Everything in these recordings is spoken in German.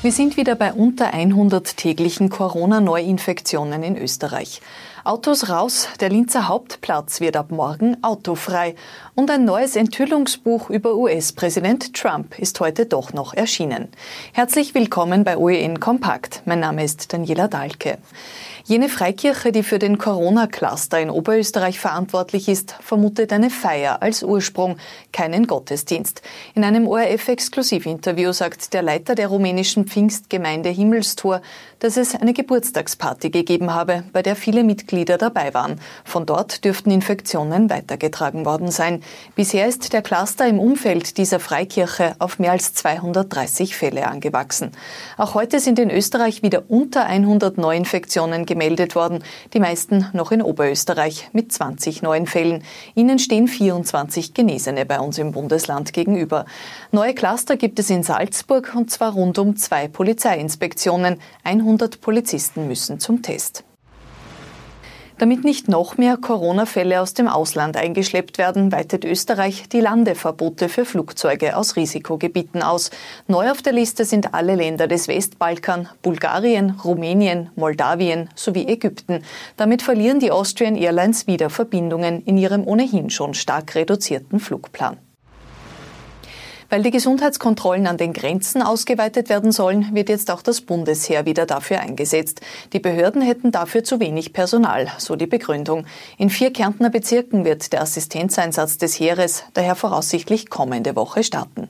Wir sind wieder bei unter 100 täglichen Corona-Neuinfektionen in Österreich. Autos raus, der Linzer Hauptplatz wird ab morgen autofrei. Und ein neues Enthüllungsbuch über US-Präsident Trump ist heute doch noch erschienen. Herzlich willkommen bei OEN Kompakt. Mein Name ist Daniela Dahlke. Jene Freikirche, die für den Corona-Cluster in Oberösterreich verantwortlich ist, vermutet eine Feier als Ursprung, keinen Gottesdienst. In einem ORF-Exklusivinterview sagt der Leiter der rumänischen Pfingstgemeinde Himmelstor, dass es eine Geburtstagsparty gegeben habe, bei der viele Mitglieder dabei waren. Von dort dürften Infektionen weitergetragen worden sein. Bisher ist der Cluster im Umfeld dieser Freikirche auf mehr als 230 Fälle angewachsen. Auch heute sind in Österreich wieder unter 100 Neuinfektionen gemeldet gemeldet worden, die meisten noch in Oberösterreich mit 20 neuen Fällen. Ihnen stehen 24 Genesene bei uns im Bundesland gegenüber. Neue Cluster gibt es in Salzburg und zwar rund um zwei Polizeiinspektionen. 100 Polizisten müssen zum Test. Damit nicht noch mehr Corona-Fälle aus dem Ausland eingeschleppt werden, weitet Österreich die Landeverbote für Flugzeuge aus Risikogebieten aus. Neu auf der Liste sind alle Länder des Westbalkan, Bulgarien, Rumänien, Moldawien sowie Ägypten. Damit verlieren die Austrian Airlines wieder Verbindungen in ihrem ohnehin schon stark reduzierten Flugplan. Weil die Gesundheitskontrollen an den Grenzen ausgeweitet werden sollen, wird jetzt auch das Bundesheer wieder dafür eingesetzt. Die Behörden hätten dafür zu wenig Personal, so die Begründung. In vier Kärntner Bezirken wird der Assistenzeinsatz des Heeres daher voraussichtlich kommende Woche starten.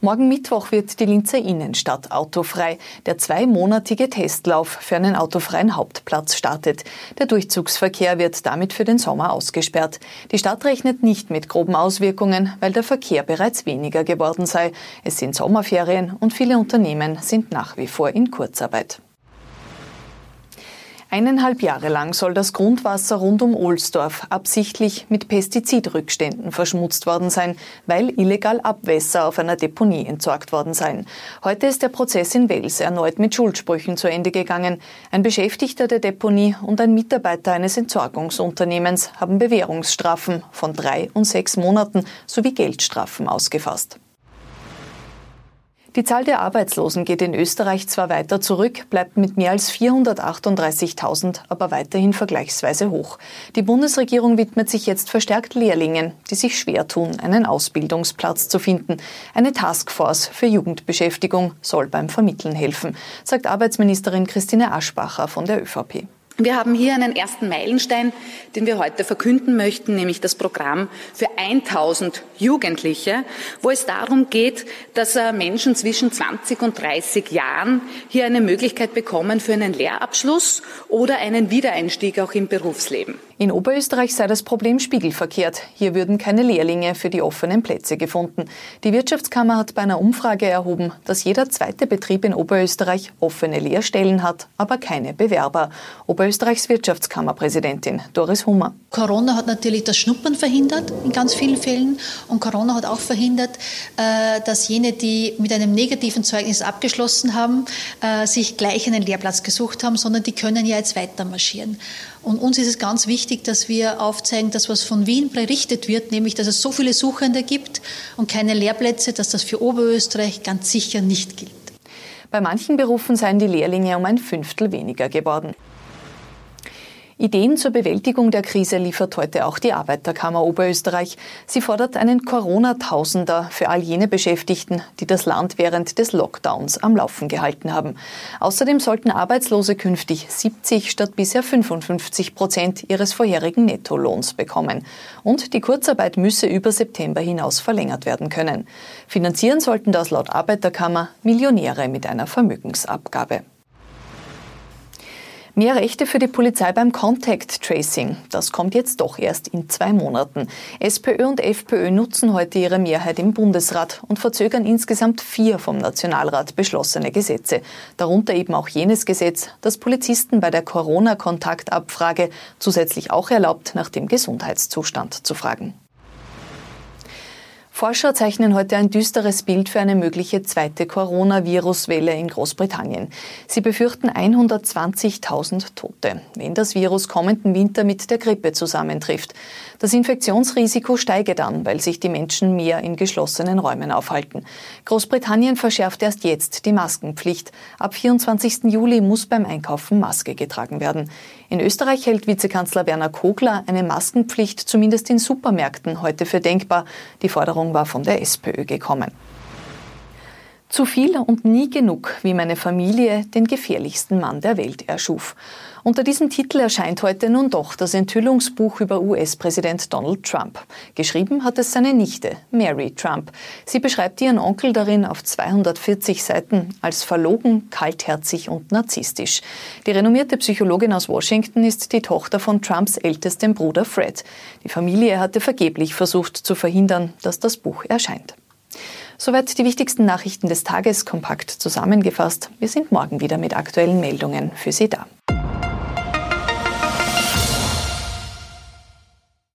Morgen Mittwoch wird die Linzer Innenstadt autofrei. Der zweimonatige Testlauf für einen autofreien Hauptplatz startet. Der Durchzugsverkehr wird damit für den Sommer ausgesperrt. Die Stadt rechnet nicht mit groben Auswirkungen, weil der Verkehr bereits weniger geworden sei. Es sind Sommerferien und viele Unternehmen sind nach wie vor in Kurzarbeit. Eineinhalb Jahre lang soll das Grundwasser rund um Ohlsdorf absichtlich mit Pestizidrückständen verschmutzt worden sein, weil illegal Abwässer auf einer Deponie entsorgt worden seien. Heute ist der Prozess in Wels erneut mit Schuldsprüchen zu Ende gegangen. Ein Beschäftigter der Deponie und ein Mitarbeiter eines Entsorgungsunternehmens haben Bewährungsstrafen von drei und sechs Monaten sowie Geldstrafen ausgefasst. Die Zahl der Arbeitslosen geht in Österreich zwar weiter zurück, bleibt mit mehr als 438.000 aber weiterhin vergleichsweise hoch. Die Bundesregierung widmet sich jetzt verstärkt Lehrlingen, die sich schwer tun, einen Ausbildungsplatz zu finden. Eine Taskforce für Jugendbeschäftigung soll beim Vermitteln helfen, sagt Arbeitsministerin Christine Aschbacher von der ÖVP. Wir haben hier einen ersten Meilenstein, den wir heute verkünden möchten, nämlich das Programm für 1000 Jugendliche, wo es darum geht, dass äh, Menschen zwischen 20 und 30 Jahren hier eine Möglichkeit bekommen für einen Lehrabschluss oder einen Wiedereinstieg auch im Berufsleben. In Oberösterreich sei das Problem spiegelverkehrt. Hier würden keine Lehrlinge für die offenen Plätze gefunden. Die Wirtschaftskammer hat bei einer Umfrage erhoben, dass jeder zweite Betrieb in Oberösterreich offene Lehrstellen hat, aber keine Bewerber. Oberösterreichs Wirtschaftskammerpräsidentin Doris Hummer. Corona hat natürlich das Schnuppern verhindert in ganz vielen Fällen und Corona hat auch verhindert, äh, dass jene, die mit einem negativen Zeugnis abgeschlossen haben, äh, sich gleich einen Lehrplatz gesucht haben, sondern die können ja jetzt weiter marschieren. Und uns ist es ganz wichtig, dass wir aufzeigen, dass was von Wien berichtet wird, nämlich dass es so viele Suchende gibt und keine Lehrplätze, dass das für Oberösterreich ganz sicher nicht gilt. Bei manchen Berufen seien die Lehrlinge um ein Fünftel weniger geworden. Ideen zur Bewältigung der Krise liefert heute auch die Arbeiterkammer Oberösterreich. Sie fordert einen Corona-Tausender für all jene Beschäftigten, die das Land während des Lockdowns am Laufen gehalten haben. Außerdem sollten Arbeitslose künftig 70 statt bisher 55 Prozent ihres vorherigen Nettolohns bekommen. Und die Kurzarbeit müsse über September hinaus verlängert werden können. Finanzieren sollten das laut Arbeiterkammer Millionäre mit einer Vermögensabgabe. Mehr Rechte für die Polizei beim Contact Tracing. Das kommt jetzt doch erst in zwei Monaten. SPÖ und FPÖ nutzen heute ihre Mehrheit im Bundesrat und verzögern insgesamt vier vom Nationalrat beschlossene Gesetze. Darunter eben auch jenes Gesetz, das Polizisten bei der Corona-Kontaktabfrage zusätzlich auch erlaubt, nach dem Gesundheitszustand zu fragen. Forscher zeichnen heute ein düsteres Bild für eine mögliche zweite Coronavirus-Welle in Großbritannien. Sie befürchten 120.000 Tote, wenn das Virus kommenden Winter mit der Grippe zusammentrifft. Das Infektionsrisiko steige dann, weil sich die Menschen mehr in geschlossenen Räumen aufhalten. Großbritannien verschärft erst jetzt die Maskenpflicht. Ab 24. Juli muss beim Einkaufen Maske getragen werden. In Österreich hält Vizekanzler Werner Kogler eine Maskenpflicht zumindest in Supermärkten heute für denkbar. Die Forderung war von der SPÖ gekommen. Zu viel und nie genug, wie meine Familie den gefährlichsten Mann der Welt erschuf. Unter diesem Titel erscheint heute nun doch das Enthüllungsbuch über US-Präsident Donald Trump. Geschrieben hat es seine Nichte, Mary Trump. Sie beschreibt ihren Onkel darin auf 240 Seiten als verlogen, kaltherzig und narzisstisch. Die renommierte Psychologin aus Washington ist die Tochter von Trumps ältestem Bruder Fred. Die Familie hatte vergeblich versucht zu verhindern, dass das Buch erscheint. Soweit die wichtigsten Nachrichten des Tages kompakt zusammengefasst. Wir sind morgen wieder mit aktuellen Meldungen für Sie da.